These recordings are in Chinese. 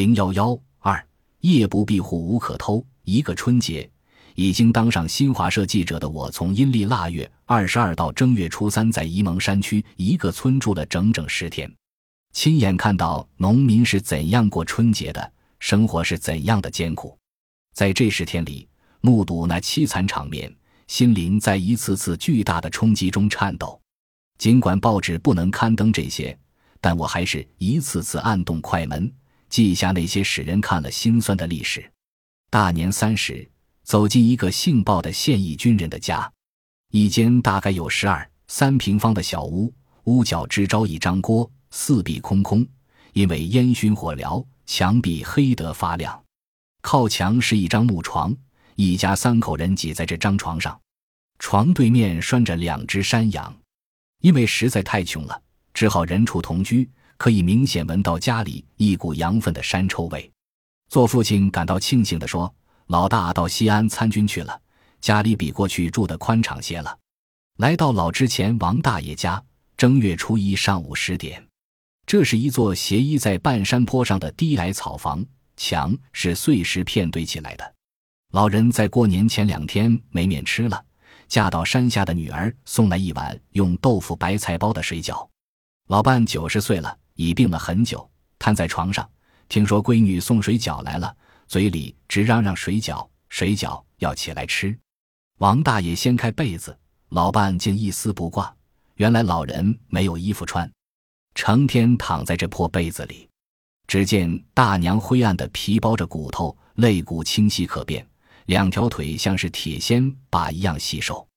零幺幺二夜不闭户无可偷。一个春节，已经当上新华社记者的我，从阴历腊月二十二到正月初三，在沂蒙山区一个村住了整整十天，亲眼看到农民是怎样过春节的，生活是怎样的艰苦。在这十天里，目睹那凄惨场面，心灵在一次次巨大的冲击中颤抖。尽管报纸不能刊登这些，但我还是一次次按动快门。记下那些使人看了心酸的历史。大年三十，走进一个姓鲍的现役军人的家，一间大概有十二三平方的小屋，屋角支招一张锅，四壁空空，因为烟熏火燎，墙壁黑得发亮。靠墙是一张木床，一家三口人挤在这张床上，床对面拴着两只山羊。因为实在太穷了，只好人畜同居。可以明显闻到家里一股羊粪的膻臭味，做父亲感到庆幸地说：“老大到西安参军去了，家里比过去住的宽敞些了。”来到老之前王大爷家，正月初一上午十点，这是一座斜依在半山坡上的低矮草房，墙是碎石片堆起来的。老人在过年前两天没面吃了，嫁到山下的女儿送来一碗用豆腐白菜包的水饺。老伴九十岁了。已病了很久，瘫在床上。听说闺女送水饺来了，嘴里直嚷嚷：“水饺，水饺，要起来吃。”王大爷掀开被子，老伴竟一丝不挂。原来老人没有衣服穿，成天躺在这破被子里。只见大娘灰暗的皮包着骨头，肋骨清晰可辨，两条腿像是铁锨把一样细瘦，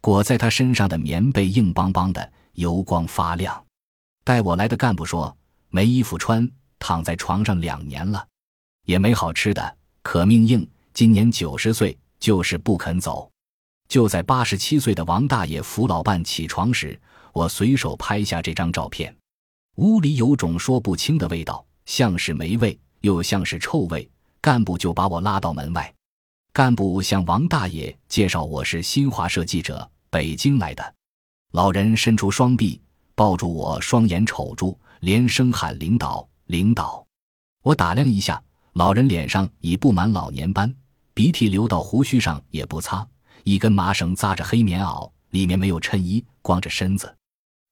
裹在她身上的棉被硬邦邦的，油光发亮。带我来的干部说：“没衣服穿，躺在床上两年了，也没好吃的，可命硬。今年九十岁，就是不肯走。”就在八十七岁的王大爷扶老伴起床时，我随手拍下这张照片。屋里有种说不清的味道，像是霉味，又像是臭味。干部就把我拉到门外。干部向王大爷介绍：“我是新华社记者，北京来的。”老人伸出双臂。抱住我，双眼瞅住，连声喊：“领导，领导！”我打量一下，老人脸上已布满老年斑，鼻涕流到胡须上也不擦，一根麻绳扎着黑棉袄，里面没有衬衣，光着身子。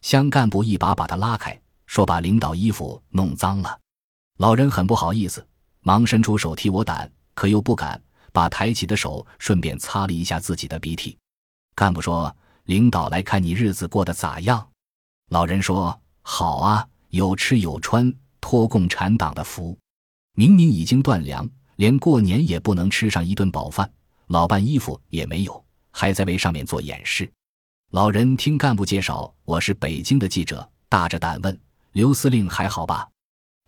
乡干部一把把他拉开，说：“把领导衣服弄脏了。”老人很不好意思，忙伸出手替我掸，可又不敢，把抬起的手顺便擦了一下自己的鼻涕。干部说：“领导来看你日子过得咋样？”老人说：“好啊，有吃有穿，托共产党的福。明明已经断粮，连过年也不能吃上一顿饱饭，老伴衣服也没有，还在为上面做掩饰。”老人听干部介绍，我是北京的记者，大着胆问：“刘司令还好吧？”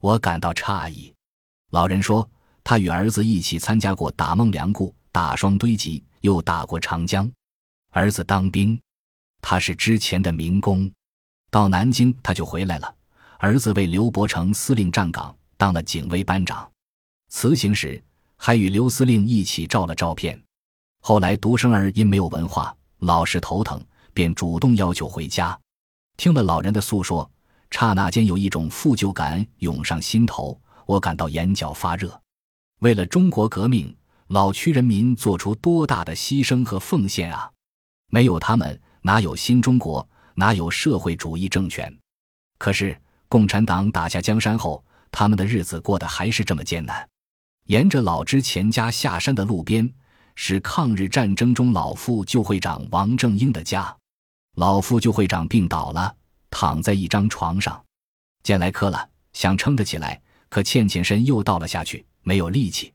我感到诧异。老人说：“他与儿子一起参加过打孟良崮、打双堆集，又打过长江。儿子当兵，他是之前的民工。”到南京，他就回来了。儿子为刘伯承司令站岗，当了警卫班长。辞行时，还与刘司令一起照了照片。后来独生儿因没有文化，老是头疼，便主动要求回家。听了老人的诉说，刹那间有一种负疚感涌上心头，我感到眼角发热。为了中国革命，老区人民做出多大的牺牲和奉献啊！没有他们，哪有新中国？哪有社会主义政权？可是共产党打下江山后，他们的日子过得还是这么艰难。沿着老之前家下山的路边，是抗日战争中老副救会长王正英的家。老副救会长病倒了，躺在一张床上，见来客了，想撑着起来，可欠欠身又倒了下去，没有力气。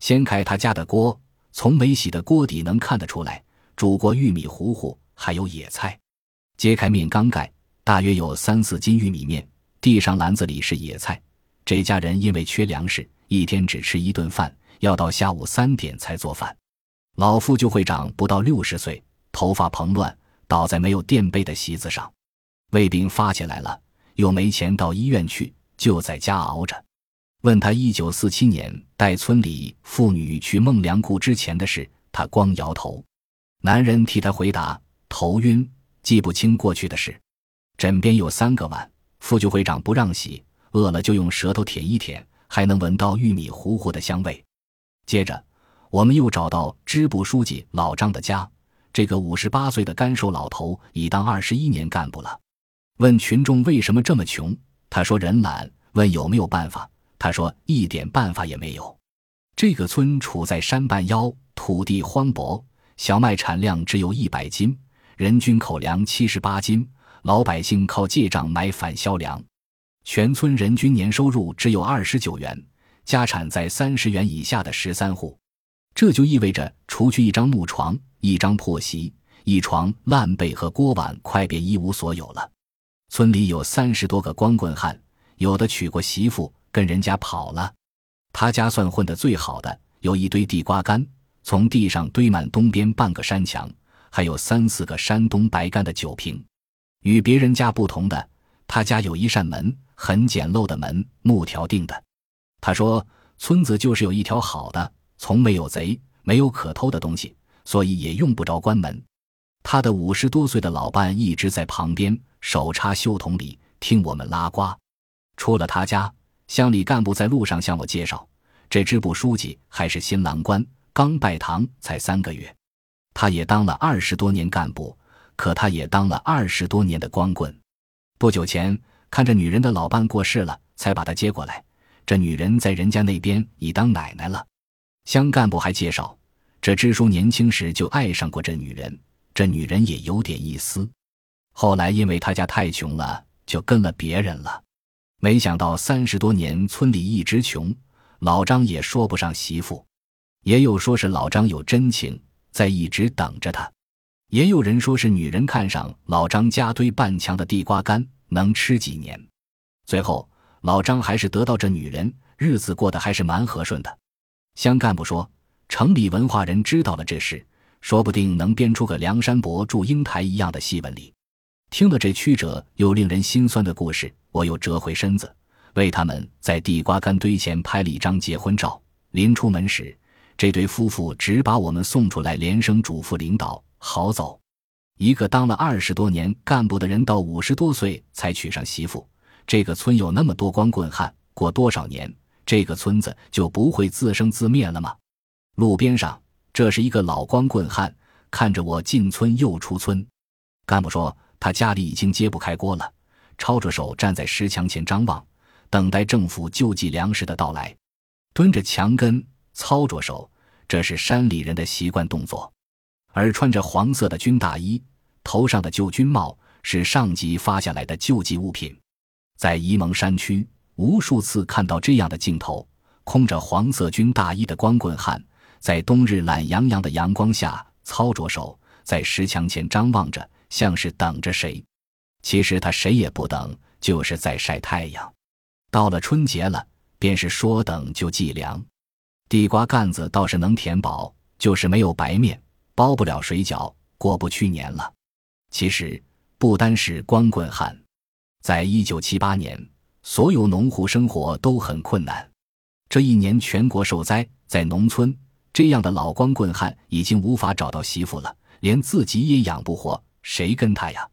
掀开他家的锅，从没洗的锅底能看得出来，煮过玉米糊糊，还有野菜。揭开面缸盖，大约有三四斤玉米面。地上篮子里是野菜。这家人因为缺粮食，一天只吃一顿饭，要到下午三点才做饭。老副就会长不到六十岁，头发蓬乱，倒在没有垫背的席子上。胃病发起来了，又没钱到医院去，就在家熬着。问他一九四七年带村里妇女去孟良崮之前的事，他光摇头。男人替他回答：头晕。记不清过去的事，枕边有三个碗，副救会长不让洗，饿了就用舌头舔一舔，还能闻到玉米糊糊的香味。接着，我们又找到支部书记老张的家。这个五十八岁的干瘦老头已当二十一年干部了。问群众为什么这么穷，他说人懒。问有没有办法，他说一点办法也没有。这个村处在山半腰，土地荒薄，小麦产量只有一百斤，人均口粮七十八斤，老百姓靠借账买返销粮。全村人均年收入只有二十九元，家产在三十元以下的十三户。这就意味着，除去一张木床。一张破席，一床烂被和锅碗，快便一无所有了。村里有三十多个光棍汉，有的娶过媳妇，跟人家跑了。他家算混得最好的，有一堆地瓜干，从地上堆满东边半个山墙，还有三四个山东白干的酒瓶。与别人家不同的，他家有一扇门，很简陋的门，木条钉的。他说，村子就是有一条好的，从没有贼，没有可偷的东西。所以也用不着关门。他的五十多岁的老伴一直在旁边，手插袖筒里听我们拉呱。出了他家，乡里干部在路上向我介绍，这支部书记还是新郎官，刚拜堂才三个月。他也当了二十多年干部，可他也当了二十多年的光棍。不久前看着女人的老伴过世了，才把他接过来。这女人在人家那边已当奶奶了。乡干部还介绍。这支书年轻时就爱上过这女人，这女人也有点意思。后来因为他家太穷了，就跟了别人了。没想到三十多年村里一直穷，老张也说不上媳妇。也有说是老张有真情，在一直等着他。也有人说是女人看上老张家堆半墙的地瓜干能吃几年。最后老张还是得到这女人，日子过得还是蛮和顺的。乡干部说。城里文化人知道了这事，说不定能编出个梁山伯祝英台一样的戏文里。听了这曲折又令人心酸的故事，我又折回身子，为他们在地瓜干堆前拍了一张结婚照。临出门时，这对夫妇只把我们送出来，连声嘱咐领导好走。一个当了二十多年干部的人，到五十多岁才娶上媳妇。这个村有那么多光棍汉，过多少年，这个村子就不会自生自灭了吗？路边上，这是一个老光棍汉，看着我进村又出村。干部说他家里已经揭不开锅了，抄着手站在石墙前张望，等待政府救济粮食的到来。蹲着墙根，操着手，这是山里人的习惯动作。而穿着黄色的军大衣，头上的旧军帽是上级发下来的救济物品。在沂蒙山区，无数次看到这样的镜头：空着黄色军大衣的光棍汉。在冬日懒洋洋的阳光下，操着手在石墙前张望着，像是等着谁。其实他谁也不等，就是在晒太阳。到了春节了，便是说等就计粮。地瓜干子倒是能填饱，就是没有白面，包不了水饺，过不去年了。其实不单是光棍汉，在一九七八年，所有农户生活都很困难。这一年全国受灾，在农村。这样的老光棍汉已经无法找到媳妇了，连自己也养不活，谁跟他呀？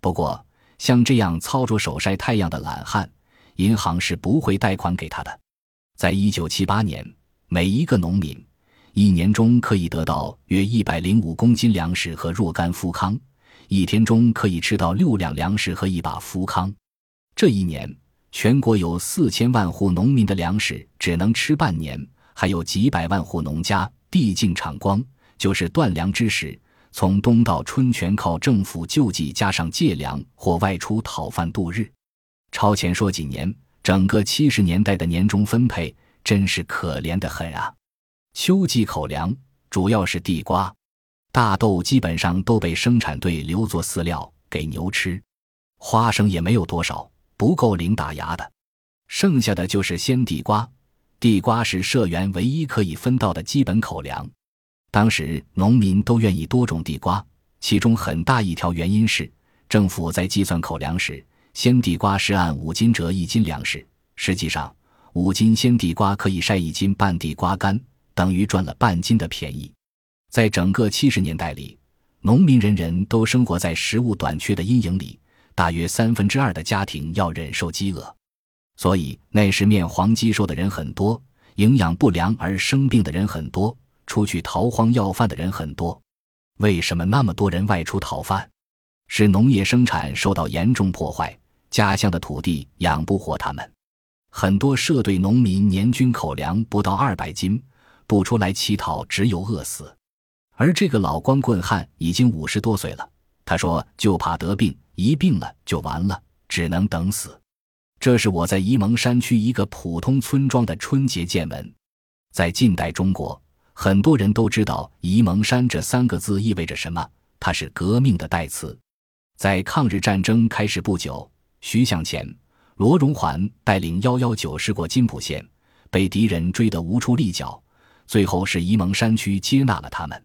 不过，像这样操着手晒太阳的懒汉，银行是不会贷款给他的。在一九七八年，每一个农民一年中可以得到约一百零五公斤粮食和若干富康，一天中可以吃到六两粮食和一把富康。这一年，全国有四千万户农民的粮食只能吃半年。还有几百万户农家地境产光，就是断粮之时，从冬到春全靠政府救济加上借粮或外出讨饭度日。超前说几年，整个七十年代的年终分配真是可怜的很啊！秋季口粮主要是地瓜、大豆，基本上都被生产队留作饲料给牛吃，花生也没有多少，不够零打牙的，剩下的就是鲜地瓜。地瓜是社员唯一可以分到的基本口粮，当时农民都愿意多种地瓜，其中很大一条原因是政府在计算口粮时，鲜地瓜是按五斤折一斤粮食，实际上五斤鲜地瓜可以晒一斤半地瓜干，等于赚了半斤的便宜。在整个七十年代里，农民人人都生活在食物短缺的阴影里，大约三分之二的家庭要忍受饥饿。所以那时面黄肌瘦的人很多，营养不良而生病的人很多，出去逃荒要饭的人很多。为什么那么多人外出讨饭？是农业生产受到严重破坏，家乡的土地养不活他们。很多社队农民年均口粮不到二百斤，不出来乞讨只有饿死。而这个老光棍汉已经五十多岁了，他说就怕得病，一病了就完了，只能等死。这是我在沂蒙山区一个普通村庄的春节见闻。在近代中国，很多人都知道“沂蒙山”这三个字意味着什么，它是革命的代词。在抗日战争开始不久，徐向前、罗荣桓带领幺幺九师过金浦县，被敌人追得无处立脚，最后是沂蒙山区接纳了他们。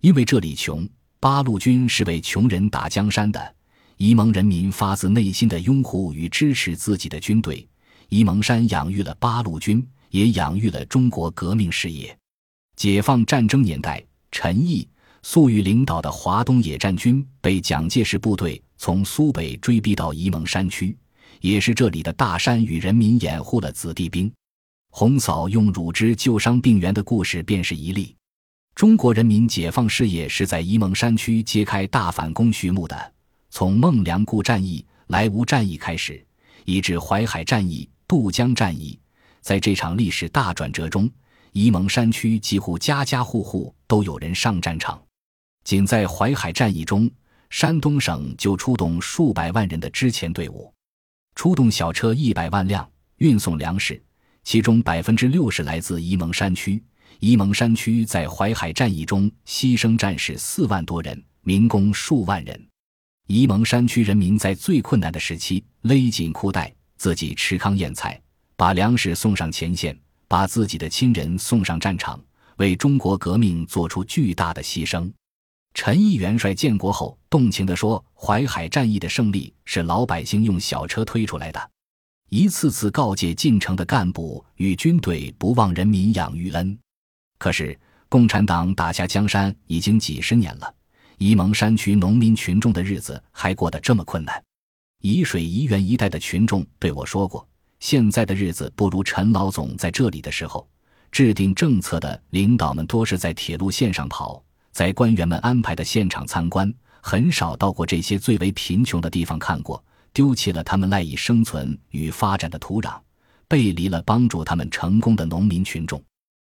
因为这里穷，八路军是为穷人打江山的。沂蒙人民发自内心的拥护与支持自己的军队，沂蒙山养育了八路军，也养育了中国革命事业。解放战争年代，陈毅、粟裕领导的华东野战军被蒋介石部队从苏北追逼到沂蒙山区，也是这里的大山与人民掩护了子弟兵。红嫂用乳汁救伤病员的故事便是一例。中国人民解放事业是在沂蒙山区揭开大反攻序幕的。从孟良崮战役、莱芜战役开始，以至淮海战役、渡江战役，在这场历史大转折中，沂蒙山区几乎家家户户都有人上战场。仅在淮海战役中，山东省就出动数百万人的支前队伍，出动小车一百万辆运送粮食，其中百分之六十来自沂蒙山区。沂蒙山区在淮海战役中牺牲战士四万多人，民工数万人。沂蒙山区人民在最困难的时期勒紧裤带，自己吃糠咽菜，把粮食送上前线，把自己的亲人送上战场，为中国革命做出巨大的牺牲。陈毅元帅建国后动情地说：“淮海战役的胜利是老百姓用小车推出来的。”一次次告诫进城的干部与军队不忘人民养育恩。可是，共产党打下江山已经几十年了，沂蒙山区农民群众的日子还过得这么困难。沂水、沂源一带的群众对我说过：“现在的日子不如陈老总在这里的时候。”制定政策的领导们多是在铁路线上跑，在官员们安排的现场参观，很少到过这些最为贫穷的地方看过，丢弃了他们赖以生存与发展的土壤，背离了帮助他们成功的农民群众。